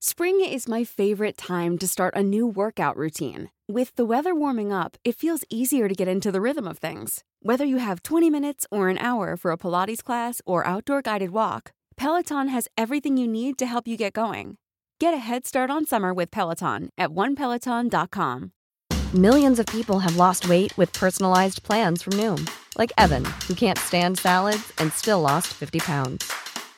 Spring is my favorite time to start a new workout routine. With the weather warming up, it feels easier to get into the rhythm of things. Whether you have 20 minutes or an hour for a Pilates class or outdoor guided walk, Peloton has everything you need to help you get going. Get a head start on summer with Peloton at onepeloton.com. Millions of people have lost weight with personalized plans from Noom, like Evan, who can't stand salads and still lost 50 pounds.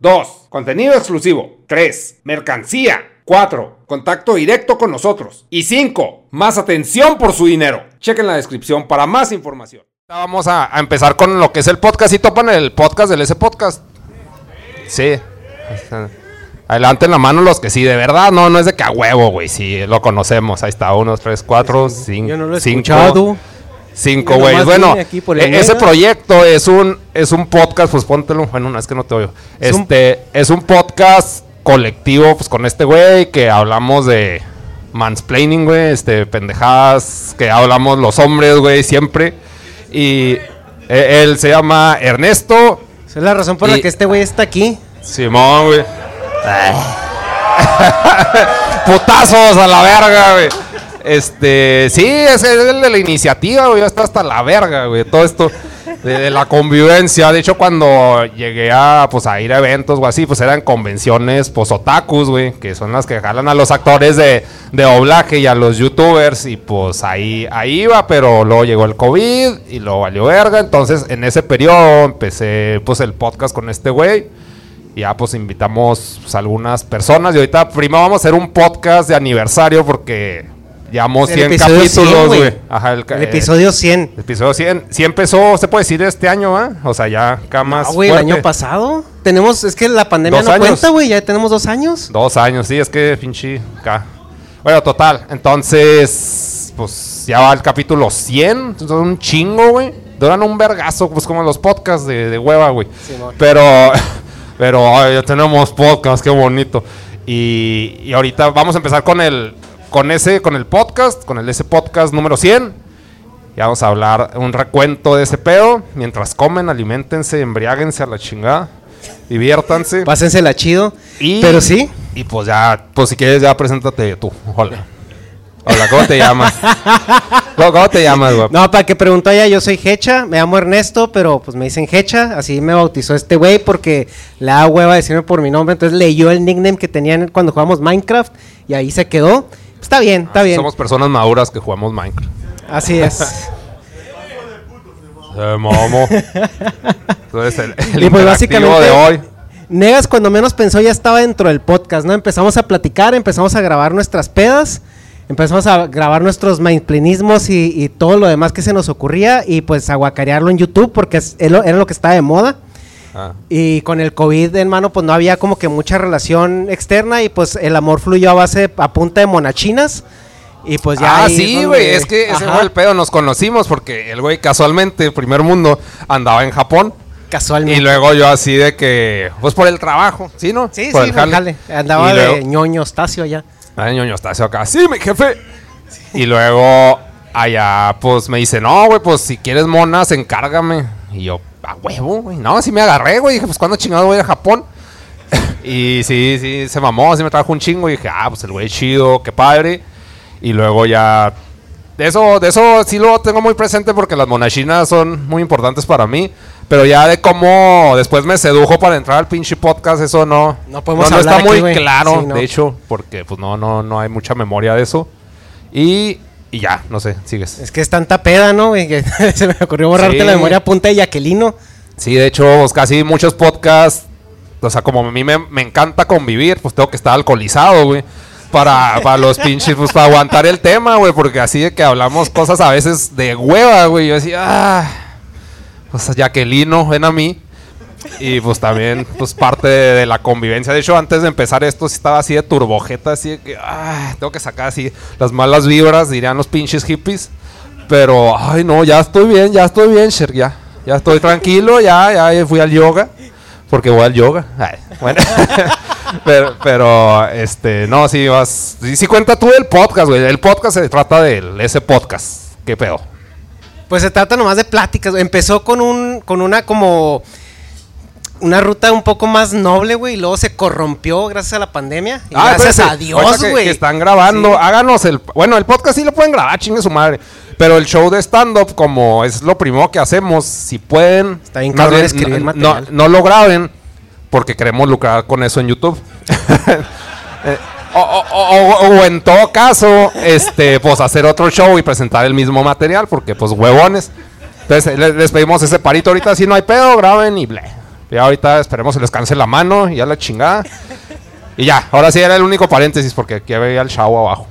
2. Contenido exclusivo. 3. Mercancía. 4. Contacto directo con nosotros. Y 5. Más atención por su dinero. Chequen la descripción para más información. Vamos a, a empezar con lo que es el podcast. ¿Y topan el podcast del ese podcast? Sí. Adelante en la mano los que sí, de verdad, no, no es de que a huevo, güey, sí, lo conocemos. Ahí está, uno, tres, cuatro, cinco. Yo no lo he cinco, escuchado. Cinco, Yo güey. nomás Bueno, e- ese proyecto es un, es un podcast, pues póntelo. Bueno, no, es que no te oigo. Es un- Este, es un podcast colectivo, pues con este güey, que hablamos de mansplaining, güey, este, pendejadas, que hablamos los hombres, güey, siempre. Y eh, él se llama Ernesto Esa es la razón por Y- la que este güey está aquí. Simón, güey. Putazos a la verga, güey. Este, sí, es el de la iniciativa, güey. Está hasta la verga, güey. Todo esto de, la convivencia. De hecho, cuando llegué a, pues, a ir a eventos o así, pues eran convenciones, pues, otakus, güey. Que son las que jalan a los actores de, de doblaje y a los youtubers. Y pues ahí, ahí iba, pero luego llegó el COVID y luego valió verga. Entonces, en ese periodo empecé, pues, el podcast con este güey. Ya pues invitamos pues, algunas personas. Y ahorita primero vamos a hacer un podcast de aniversario porque llevamos El 100 episodio 100, capítulos, güey. Ajá, el, El episodio 100. el episodio 100. Sí empezó, se puede decir, este año, ¿ah? O sea, ya acá más Ah, güey, el año pasado. Tenemos, es que la pandemia Dos no años. cuenta, güey. Ya tenemos dos años. Dos años, sí, es que pinche acá. Bueno, total. Entonces, pues ya va el capítulo 100. Son un chingo, güey. Duran un vergazo, pues como los podcasts de, de hueva, güey. pero, pero ay, ya tenemos podcast, qué bonito. Y, y ahorita vamos a empezar con el, con ese, con el podcast, con el ese podcast número 100. Y vamos a hablar un recuento de ese pedo. Mientras comen, alimentense, embriáguense a la chingada. Diviértanse. Pásensela chido. Y- Pero sí. Y pues ya, pues si quieres ya preséntate tú. Hola. Hola, ¿cómo te llamas? ¿Cómo, cómo te llamas, güey? No, para que preguntó ella, yo soy Hecha, me llamo Ernesto, pero pues me dicen Hecha, así me bautizó este güey porque le da hueva decirme por mi nombre, entonces leyó el nickname que tenían cuando jugamos Minecraft y ahí se quedó. Está bien, está bien. Somos personas maduras que jugamos Minecraft. Así es. Se momo. Entonces, el, el Y pues básicamente, de hoy. Negas cuando menos pensó ya estaba dentro del podcast, ¿no? Empezamos a platicar, empezamos a grabar nuestras pedas, empezamos a grabar nuestros mindplenismos y, y todo lo demás que se nos ocurría y pues a guacarearlo en YouTube porque es- era lo que estaba de moda. Ah, Y con el COVID en mano, pues no había como que mucha relación externa y pues el amor fluyó a base, a punta de monachinas. Y pues ya. ah, sí, güey. Es que ese Ajá, fue el pedo. Nos conocimos porque el güey casualmente, primer mundo, andaba en Japón. Casualmente. Y luego yo así de que, pues por el trabajo, ¿sí, no? Sí, por sí, jale. Andaba Y de luego- ñoño Stacio allá. Ay, ñoño, estás acá. Sí, mi jefe. Y luego allá, pues me dice, no, güey, pues si quieres monas, encárgame. Y yo, a huevo, güey. No, sí me agarré, güey. Dije, pues cuándo chingado voy a Japón. y sí, sí, se mamó, sí me trajo un chingo. Y dije, ah, pues el güey chido, qué padre. Y luego ya. De eso, de eso sí lo tengo muy presente porque las monachinas son muy importantes para mí. Pero ya de cómo después me sedujo para entrar al pinche podcast, eso no. No podemos no, hablar está muy claro, Sí, no. de hecho, porque pues no, no, no hay mucha memoria de eso. Y, y ya, no sé, sigues. Es que es tanta peda, ¿no? Que se me ocurrió borrarte Sí. la memoria a punta de Yaquelino. Sí, de hecho, casi muchos podcasts, o sea, como a mí me, me encanta convivir, pues tengo que estar alcoholizado, güey. Para, para los pinches, pues para aguantar el tema, güey, porque así de que hablamos cosas a veces de hueva, güey. Yo decía, ah, pues Jaquelino, ven a mí. Y pues también, pues parte de, la convivencia. De hecho, antes de empezar esto, estaba así de turbojeta, así de que, tengo que sacar así las malas vibras, dirían los pinches hippies. Pero, ay, no, ya estoy bien, ya estoy bien, Sher, ya. Ya estoy tranquilo, ya, ya fui al yoga. Porque voy al yoga. Bueno. pero, este, no, sí, vas. Sí cuenta tú del podcast, güey. El podcast se trata de ese podcast. ¿Qué pedo? Pues se trata nomás de pláticas. Empezó con un, con una como una ruta un poco más noble, güey, y luego se corrompió gracias a la pandemia. Y Ah, gracias espérate, a Dios, que- güey. Que, están grabando, Sí. háganos el. Bueno, el podcast sí lo pueden grabar, chingue su madre. Pero el show de stand-up, como es lo primero que hacemos, si pueden. Está bien bien, escribir no, material. no, no lo graben, porque queremos lucrar con eso en YouTube. Eh, o, o- o- o en todo caso, este, pues hacer otro show y presentar el mismo material, porque pues huevones. Entonces le- les pedimos ese parito ahorita, si no hay pedo, graben y ble. Ya ahorita esperemos se les canse la mano y ya la chingada. Y ya, ahora sí era el único paréntesis porque aquí veía el show abajo.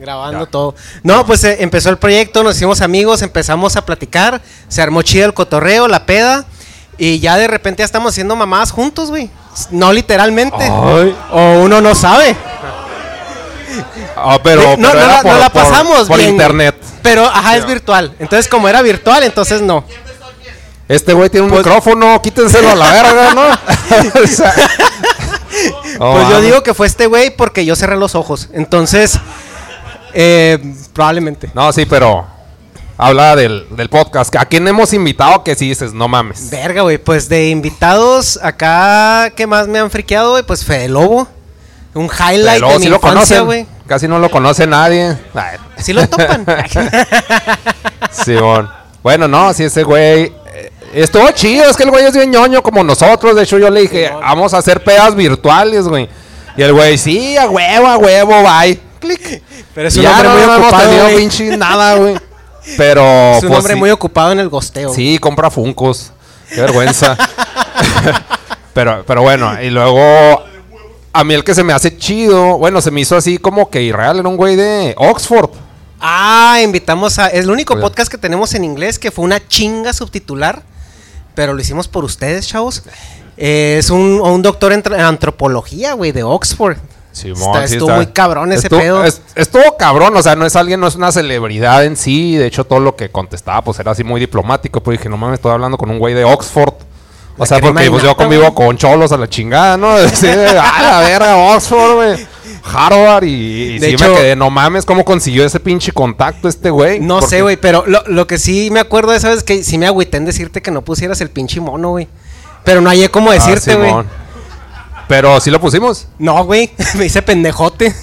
Grabando todo. No, pues eh, empezó el proyecto, nos hicimos amigos, empezamos a platicar, se armó chido el cotorreo, la peda, y ya de repente ya estamos haciendo mamadas juntos, güey. No literalmente. Ay. O uno no sabe. Ah, pero, no, pero no, la, no por- la por- pasamos por, bien, güey. internet. Pero, ajá, es virtual. Entonces, como era virtual, entonces no. Este güey tiene un Pues- micrófono, quítenselo a la verga, ¿no? O sea, pues yo digo que fue este güey porque yo cerré los ojos. Entonces, eh, probablemente. No, sí, pero habla del, del podcast. ¿A quién hemos invitado que sí dices, no mames? Verga, güey. Pues de invitados acá, ¿qué más me han friqueado, güey? Pues Fede Lobo. Un highlight Pero de mi sí infancia, güey. Casi no lo conoce nadie. Ay, Sí lo topan. Simón. Bueno, no, sí, ese güey. Estuvo chido, es que el güey es bien ñoño como nosotros. De hecho, yo le dije, vamos a hacer pedas virtuales, güey. Y el güey, sí, a huevo, a huevo, bye. Clic. Pero es un ya hombre no, muy no hemos ocupado, tenido pinche nada, güey. Pero. Es un pues, hombre sí. muy ocupado en el gosteo. Sí, compra Funcos. Qué vergüenza. pero, pero bueno, y luego. A mí el que se me hace chido, bueno, se me hizo así como que irreal, era un güey de Oxford. Ah, invitamos a. Es el único podcast que tenemos en inglés que fue una chinga subtitular. Pero lo hicimos por ustedes, chavos. Eh, es un, un doctor en antropología, güey, de Oxford. Está- sí, estuvo está. muy cabrón ese Estuvo- pedo. es- estuvo cabrón, o sea, no es alguien, no es una celebridad en sí. De hecho, todo lo que contestaba, pues era así muy diplomático. Pues dije, no mames, estoy hablando con un güey de Oxford. O La sea, porque pues, yo convivo con cholos a la chingada, ¿no? Sí, a la verga, Oxford, güey. Harvard y, y De sí hecho- me quedé, no mames, ¿cómo consiguió ese pinche contacto este güey? No Porque- sé, güey, pero lo, lo que sí me acuerdo de esa vez es que sí me agüité en decirte que no pusieras el pinche mono, güey. Pero no hallé cómo Ah, decirte, güey. Pero sí lo pusimos. no, güey, me hice pendejote.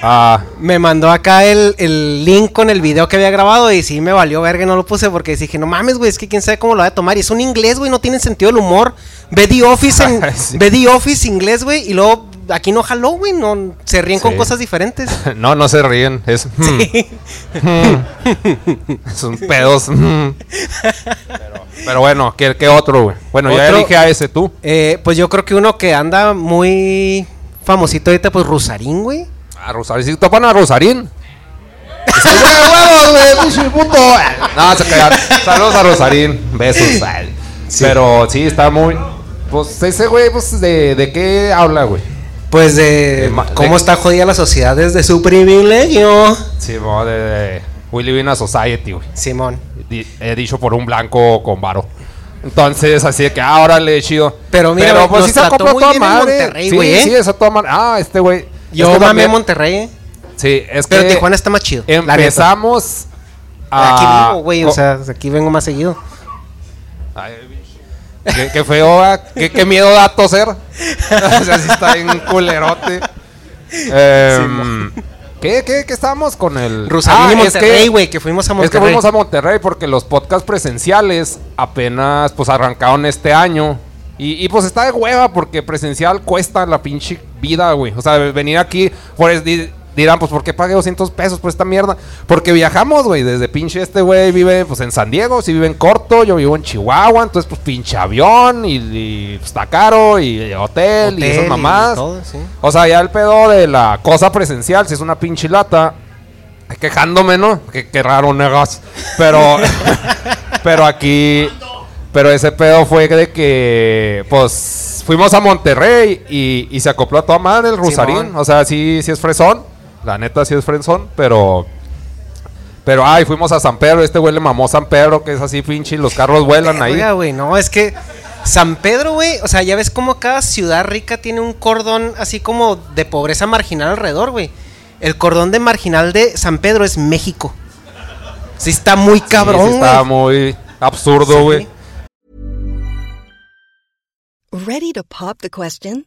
Ah, Me mandó acá el, el link con el video que había grabado y sí me valió verga, no lo puse porque dije, no mames, güey, es que quién sabe cómo lo va a tomar. Y es un inglés, güey, no tiene sentido el humor. Ve The Office en, Sí. ve The Office inglés, güey, y luego aquí no jaló, güey, no, se ríen con Sí. cosas diferentes. no, no se ríen. Es. hmm, Son pedos. hmm. pero, pero bueno, ¿qué, qué otro, güey? Bueno, ya elige a ese tú. Eh, pues yo creo que uno que anda muy famosito ahorita, pues Rusarín, güey. A Rosarín. Si topan a Rosarín. No, se quedan. Saludos a Rosarín. Besos. Pero sí, está muy. Pues ese güey, pues, ¿de, de qué habla, güey? Pues de cómo de- está jodida la sociedad desde su privilegio. Mo, de, de We Live in a Society, güey. Simón. Di- He dicho por un blanco con varo. Entonces, así de que, ah, órale, chido. Pero mira, güey, pues nos sí se trató muy toda bien en madre. Monterrey, sí, güey, ¿eh? sí, eso toda madre. Ah, este güey. Yo es que mamé también- Monterrey, eh. Sí, es que. Pero Tijuana está más chido. Empezamos. Aquí a- vivo, güey, o sea, aquí vengo más seguido. Ay. Qué, qué feo, ah, qué, qué miedo da toser. o sea, sí está bien culerote. Em, ¿Qué, qué, qué estábamos con el. Rusarín Ah, y es que- Monterrey, güey, que, fuimos a Es Monterrey. que fuimos a Monterrey porque los podcasts presenciales apenas pues arrancaron este año. Y, y, pues está de hueva porque presencial cuesta la pinche vida, güey. O sea, venir aquí, por es- dirán, pues ¿por qué pagué 200 pesos por esta mierda? Porque viajamos, güey, desde pinche este güey vive pues en San Diego, sí vive en Corto, yo vivo en Chihuahua, entonces pues pinche avión y, y, pues, está caro y, hotel, y Hotel esas y mamadas. todo, sí. O sea, ya el pedo de la cosa presencial, si es una pinche lata, quejándome, ¿no? Qué, qué raro, negas. Pero, pero aquí, pero ese pedo fue de que, pues, fuimos a Monterrey y, y se acopló a toda madre el Rusarín. Simón. O sea, sí, sí es fresón. La neta sí es fresón, pero... Pero, ay, fuimos a San Pedro. Este güey le mamó San Pedro, que es así, pinche, y los carros vuelan ahí. Oiga, güey, no, es que San Pedro, güey, o sea, ya ves cómo cada ciudad rica tiene un cordón así como de pobreza marginal alrededor, güey. El cordón de marginal de San Pedro es México. Sí está muy Sí, cabrón, sí, güey. está muy absurdo, Sí. güey. Ready to pop the question?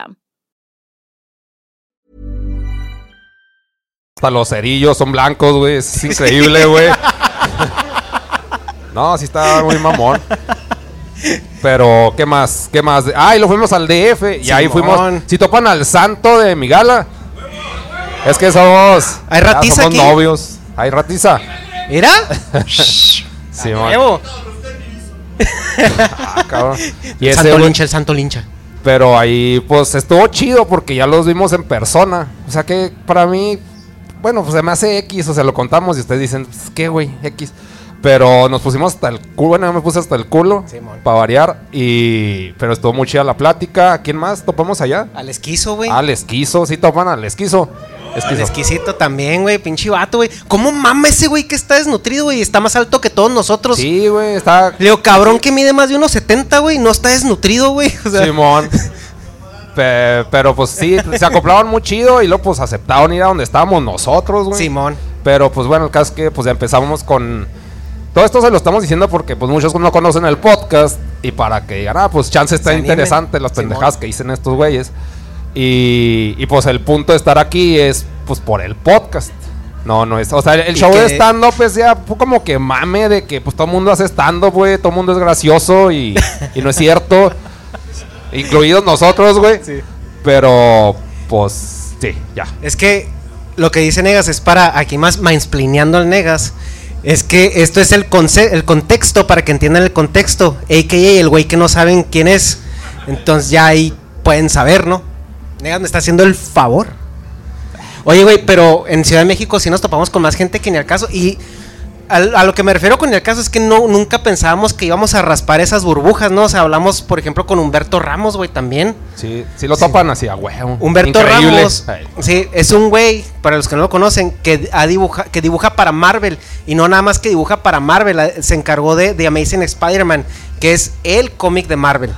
Hasta los cerillos son blancos, güey. Es increíble, güey. no, sí está muy mamón. Pero, ¿qué más? ¿Qué más? Ah, y lo fuimos al DF. Y ahí Simón. fuimos. Si topan al santo de Migala. Es que somos. ¿Hay ya ratiza somos aquí? novios. Hay ratiza. Mira, Simón. Evo. Ah, cabrón. Y El ese, santo lincha, el santo lincha. Pero ahí, pues, estuvo chido porque ya los vimos en persona. O sea que para mí, bueno, pues se me hace X, o sea, lo contamos y ustedes dicen, pues, ¿qué, güey? X. Pero nos pusimos hasta el culo, bueno, yo me puse hasta el culo, para variar. Y, pero estuvo muy chida la plática. ¿A quién más topamos allá? Al esquizo, güey. Al esquizo, sí topan al esquizo. El Esquizo. exquisito también, güey. Pinche vato, güey. ¿Cómo mama ese güey que está desnutrido, güey? Está más alto que todos nosotros. Sí, güey, está Le digo, cabrón que mide más de unos 70, güey. No está desnutrido, güey. O sea, Simón. Pe- pero pues sí, se acoplaban muy chido y luego pues aceptaron ir a donde estábamos nosotros, güey. Simón. Pero pues bueno, el caso es que pues ya empezamos con... Todo esto se lo estamos diciendo porque pues muchos no conocen el podcast y para que digan, ah, pues chance está Se interesante las Simón. pendejadas que dicen estos güeyes. Y, y, pues el punto de estar aquí es pues por el podcast. No, no es. O sea, el, show de stand-up es ya como que mame de que pues todo el mundo hace stand-up, güey. Todo el mundo es gracioso y, y no es cierto. Incluidos nosotros, güey. Pero pues sí, ya. Es que lo que dice Negas es para aquí más mansplineando al Negas. Es que esto es el, conce- el contexto para que entiendan el contexto. AKA el güey que no saben quién es. Entonces ya ahí pueden saber, ¿no? Negas me está haciendo el favor. Oye, güey, pero en Ciudad de México sí nos topamos con más gente que ni al caso. Y a, lo que me refiero con el caso es que no, nunca pensábamos que íbamos a raspar esas burbujas, ¿no? O sea, hablamos, por ejemplo, con Humberto Ramos, güey, también. Sí, sí lo topan así a huevo. Humberto Increíble. Ramos, Ay. sí, es un güey, para los que no lo conocen, que, ha dibuja, que dibuja para Marvel. Y no nada más que dibuja para Marvel, a- se encargó de, de Amazing Spider-Man, que es el cómic de Marvel.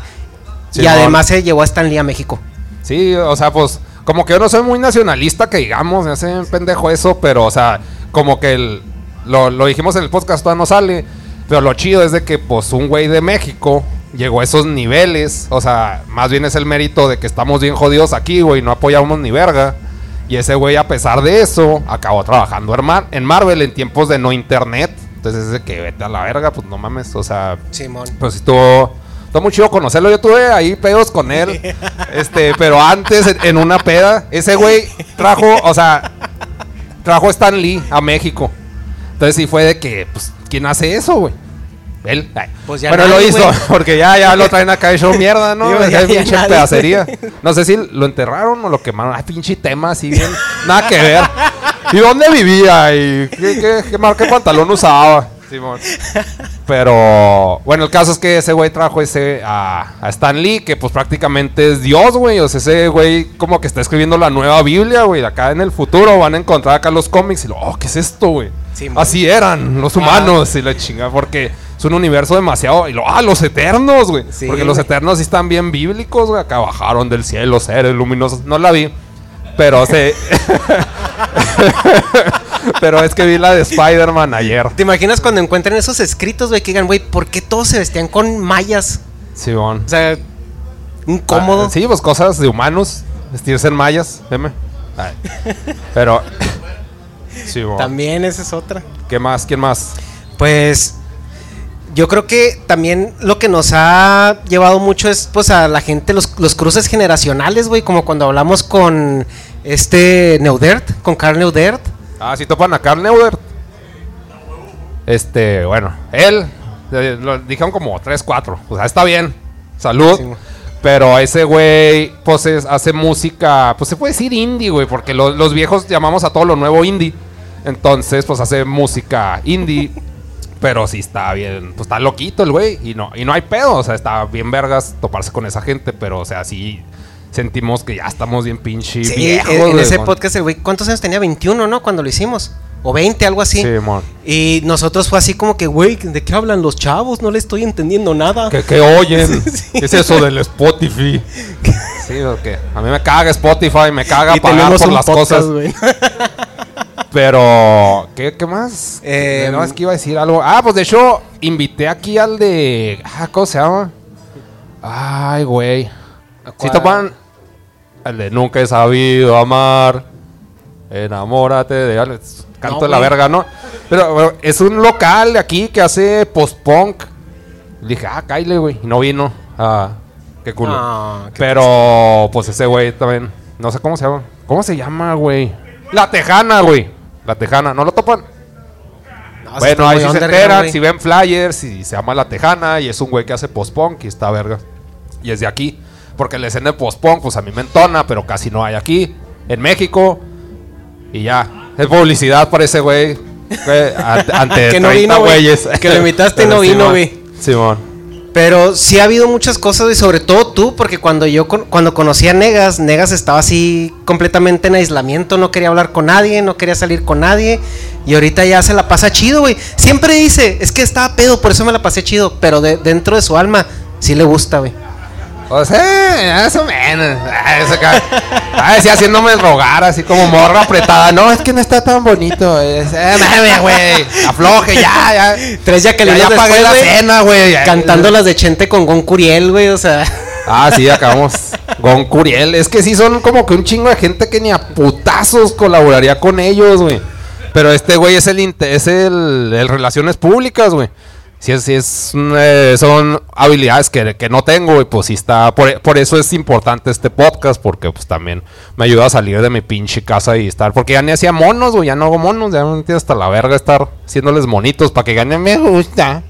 y además se llevó a Stan Lee a México. Sí, o sea, pues, como que yo no soy muy nacionalista, que digamos, me hace pendejo eso, pero, o sea, como que el, lo, lo dijimos en el podcast, todavía no sale, pero lo chido es de que, pues, un güey de México llegó a esos niveles, o sea, más bien es el mérito de que estamos bien jodidos aquí, güey, no apoyamos ni verga, Y ese güey, a pesar de eso, acabó trabajando en Marvel en tiempos de no internet. Entonces es de que vete a la verga, pues no mames. O sea, Simón. pues estuvo, estuvo muy chido conocerlo. Yo tuve ahí pedos con él. este, pero antes, en, una peda, ese güey trajo, o sea, trajo Stan Lee a México. Entonces sí fue de que, pues, ¿quién hace eso, güey? Él. Pues ya bueno, lo hizo, porque ya, ya lo traen acá de show mierda, ¿no? Digo, ya- ya pinche nadie, pedacería. No sé si lo enterraron o lo quemaron. Ay, pinche tema así bien. Nada que ver. ¿Y dónde vivía? ¿Y qué, qué, qué marca de pantalón usaba? Simón. Pero bueno, el caso es que ese güey trajo ese a, a Stan Lee, que pues prácticamente es Dios, güey. O sea, ese güey como que está escribiendo la nueva Biblia, güey. Acá en el futuro van a encontrar acá los cómics y lo, oh, ¿qué es esto, güey? Así eran los humanos y la chinga, porque es un universo demasiado. Y lo, ah, los eternos, güey. Sí, porque los eternos sí están bien bíblicos, güey. Acá bajaron del cielo, seres luminosos. No la vi, pero se. pero es que vi la de Spider-Man ayer. ¿Te imaginas cuando encuentren esos escritos, güey, que digan, güey, ¿por qué todos se vestían con mallas? Simón. O sea, incómodo. Ah, sí, pues cosas de humanos. Vestirse en mallas, veme. Ay. Pero. Simón. También esa es otra. ¿Qué más? ¿Quién más? Pues yo creo que también lo que nos ha llevado mucho es pues a la gente los, los cruces generacionales, güey, como cuando hablamos con este Neudert, con Carl Neudert. Ah, sí topan a Carl. Este, bueno, él, eh, lo dijeron como 3, 4. O sea, está bien. Salud. Sí, pero ese güey, pues es- hace música, pues se puede decir indie, güey, porque lo- los viejos llamamos a todo lo nuevo indie. Entonces, pues hace música indie. Pero sí está bien, pues está loquito el güey. Y no, y no hay pedo, o sea, está bien vergas toparse con esa gente. Pero, o sea, sí sentimos que ya estamos bien pinche Sí, viejos. en, ese podcast el güey, ¿cuántos años tenía? 21, ¿no? Cuando lo hicimos. O 20, algo así. Sí, mon. Y nosotros fue así como que, güey, ¿de qué hablan los chavos? No le estoy entendiendo nada. ¿Qué, qué oyen? ¿Qué es eso del Spotify? Sí, o qué. A mí me caga Spotify, me caga Y pagar por las podcast, cosas. Pero, ¿qué, qué más? Eh, no, es que iba a decir algo. Ah, pues de hecho, invité aquí al de. Ah, ¿cómo se llama? Ay, güey. Si cuál? topan. El de Nunca he sabido amar. Enamórate de. Alex. Canto No, de la güey. verga, ¿no? Pero, pero es un local de aquí que hace post-punk. Le dije, ah, Kyle, güey. Y no vino. Ah, qué culo. Qué Pero, pues ese güey también. No sé cómo se llama. ¿Cómo se llama, güey? La Tejana, güey. La Tejana. ¿No lo topan? No, bueno, ahí sí se enteran. güey. Si ven flyers y se llama La Tejana. Y es un güey que hace post-punk y está verga. Y es de aquí. Porque la escena de post-punk, pues a mí me entona, pero casi no hay aquí. En México. Y ya. Es publicidad para ese güey. Ante, Que no 30 vino, güey. güeyes. Que lo invitaste y no vino, güey. Simón. Pero sí ha habido muchas cosas y sobre todo tú, porque cuando yo cuando conocí a Negas, Negas estaba así completamente en aislamiento, no quería hablar con nadie, no quería salir con nadie y ahorita ya se la pasa chido, güey. Siempre dice, es que estaba pedo, por eso me la pasé chido, pero de- dentro de su alma sí le gusta, güey. O sea, más o menos. Ah, sí, haciéndome rogar, así como morra apretada. No, es que no está tan bonito. Es, eh, mame, güey. Afloje, ya, ya. Tres ya que Ya, le ya pagué la cena, güey. Cantando las de Chente con Gon Curiel, güey, o sea. Ah, sí, acabamos. Gon Curiel. Es que sí son como que un chingo de gente que ni a putazos colaboraría con ellos, güey. Pero este güey es el, es el, el relaciones públicas, güey. Sí, sí es, eh, son habilidades que, que no tengo, y pues sí está. Por, por eso es importante este podcast, porque pues también me ayuda a salir de mi pinche casa y estar. Porque ya ni hacía monos, güey, ya no hago monos, ya me metí hasta la verga estar haciéndoles monitos para que ganen. Me gusta.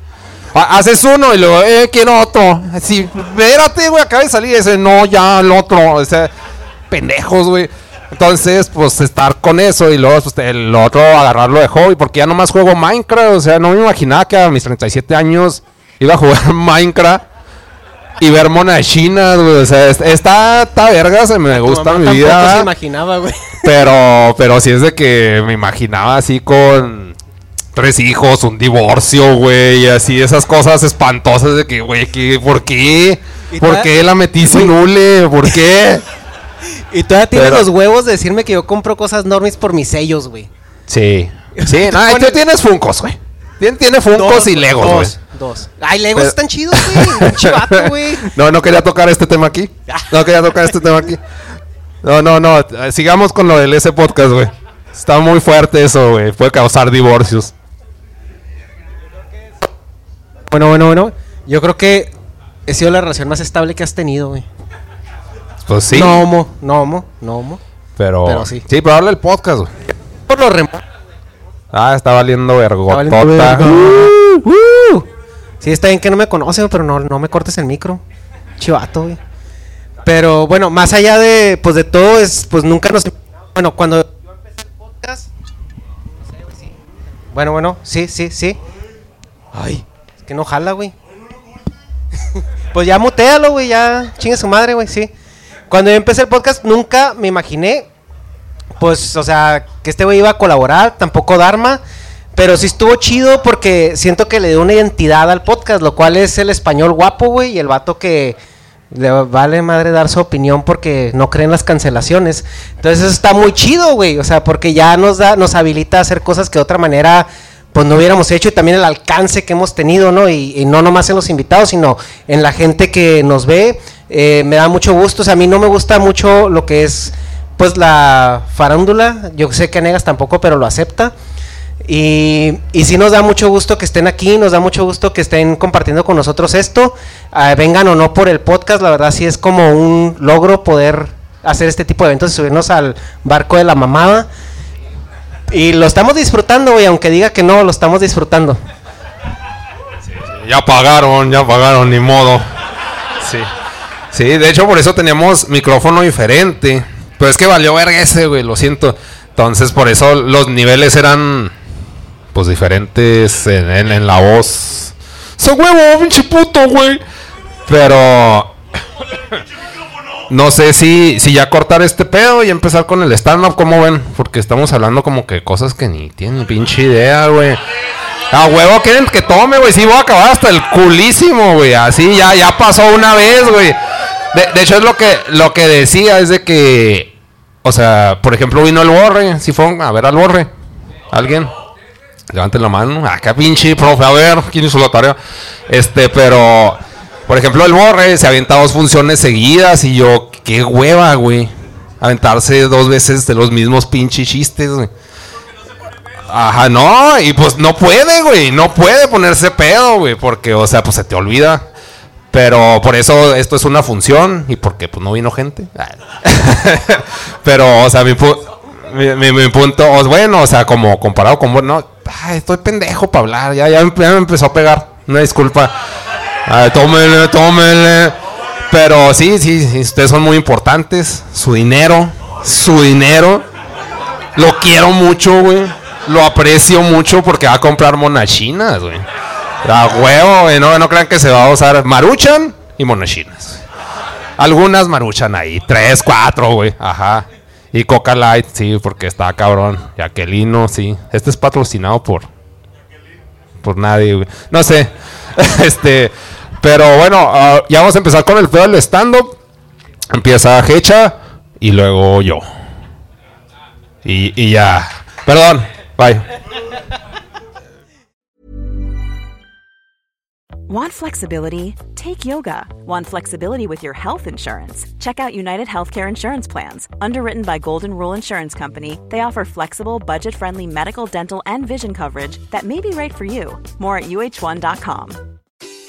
Ha- Haces uno y luego, eh, quiero otro. Así, espérate, güey, acaba de salir ese. No, ya, el otro. O sea, pendejos, güey. Entonces, pues estar con eso y luego pues, el otro agarrarlo de hobby, porque ya nomás juego Minecraft. O sea, no me imaginaba que a mis 37 años iba a jugar Minecraft y ver mona de China, güey. O sea, es- está, está verga, se me gusta mamá mi vida. se imaginaba, güey. Pero, pero sí es de que me imaginaba así con tres hijos, un divorcio, güey, y así esas cosas espantosas de que, güey, ¿qué, ¿por qué? ¿Por qué la metí sin hule? ¿Por qué? Y todavía tienes Pero- los huevos de decirme que yo compro cosas normis por mis sellos, güey. Sí. Sí, no, tú tienes Funcos, güey. Tiene, tiene Funcos y Legos, güey. Dos, dos. Ay, Legos Pero- están chidos, güey. Chivato, güey. No, no quería tocar este tema aquí. No quería tocar este tema aquí. No, no, no. Sigamos con lo del ese podcast, güey. Está muy fuerte eso, güey. Puede causar divorcios. Bueno, bueno, bueno. Yo creo que he sido la relación más estable que has tenido, güey. Pues sí. No, homo, no, homo, no, homo. pero, pero sí. Sí, pero habla el podcast, güey. Por lo remoto. Ah, está valiendo vergotota. valiendo verga. Uh, Uh. Sí, está bien que no me conocen, pero no, no me cortes el micro. Chivato, güey. Pero bueno, más allá de, pues de todo, es, pues nunca nos... Bueno, cuando yo empecé el podcast... no sé, güey, sí. Bueno, bueno, sí, sí, sí. Ay, es que no jala, güey. pues ya mutealo, güey, ya chingue su madre, güey, sí. Cuando yo empecé el podcast nunca me imaginé, pues, o sea, que este güey iba a colaborar, tampoco Dharma. Pero sí estuvo chido porque siento que le dio una identidad al podcast, lo cual es el español guapo, güey, y el vato que le vale madre dar su opinión porque no creen las cancelaciones. Entonces eso está muy chido, güey, o sea, porque ya nos da, nos habilita a hacer cosas que de otra manera pues no hubiéramos hecho y también el alcance que hemos tenido, ¿no? Y, y no nomás en los invitados, sino en la gente que nos ve. Eh, me da mucho gusto, o sea, a mí no me gusta mucho lo que es pues la farándula, yo sé que Negas tampoco, pero lo acepta. Y, y sí nos da mucho gusto que estén aquí, nos da mucho gusto que estén compartiendo con nosotros esto. Ah, vengan o no por el podcast, la verdad sí es como un logro poder hacer este tipo de eventos y subirnos al barco de la mamada. Y lo estamos disfrutando, güey, aunque diga que no, lo estamos disfrutando. Ya pagaron, ya pagaron, ni modo. Sí. Sí, de hecho por eso teníamos micrófono diferente. Pero es que valió verga ese, güey, lo siento. Entonces por eso los niveles eran pues diferentes en, en- en la voz. ¡So huevo, pinche puto, güey! Pero no sé si, si ya cortar este pedo y empezar con el stand-up, ¿cómo ven? Porque estamos hablando como que cosas que ni tienen pinche idea, güey. A huevo quieren que tome, güey. Sí, voy a acabar hasta el culísimo, güey. Así ya, ya pasó una vez, güey. De, hecho, es lo que, lo que decía, es de que. O sea, por ejemplo, vino el borre. Si fueron a ver al borre. ¿Alguien? Levanten la mano. Acá pinche, profe, a ver, ¿quién hizo la tarea? Este, pero. Por ejemplo, el borre se avienta dos funciones seguidas y yo, qué hueva, güey. Aventarse dos veces de los mismos pinches chistes, güey. Ajá, no, y pues no puede, güey, no puede ponerse pedo, güey, porque, o sea, pues se te olvida. Pero por eso esto es una función y porque pues no vino gente. Pero, o sea, mi, pu- mi, mi- punto, bueno, o sea, como comparado con, bueno, ay, estoy pendejo para hablar, ya, ya, ya me empezó a pegar, una disculpa. Ay, tómele, tómele. Pero sí, sí, ustedes son muy importantes, su dinero, su dinero. Lo quiero mucho, güey. Lo aprecio mucho porque va a comprar monachinas, güey. A huevo, güey. No, no crean que se va a usar maruchan y monachinas. Algunas maruchan ahí. Tres, cuatro, güey. Ajá. Y Coca Light, sí, porque está cabrón. Y Aquelino, sí. Este es patrocinado por. Por nadie, güey. No sé. este. Pero bueno, ah, ya vamos a empezar con el pedo del stand-up. Empieza Hecha y luego yo. Y, y ya. Perdón. Bye. Want flexibility? Take yoga. Want flexibility with your health insurance? Check out United Healthcare Insurance Plans. Underwritten by Golden Rule Insurance Company, they offer flexible, budget friendly medical, dental, and vision coverage that may be right for you. More at uh1.com.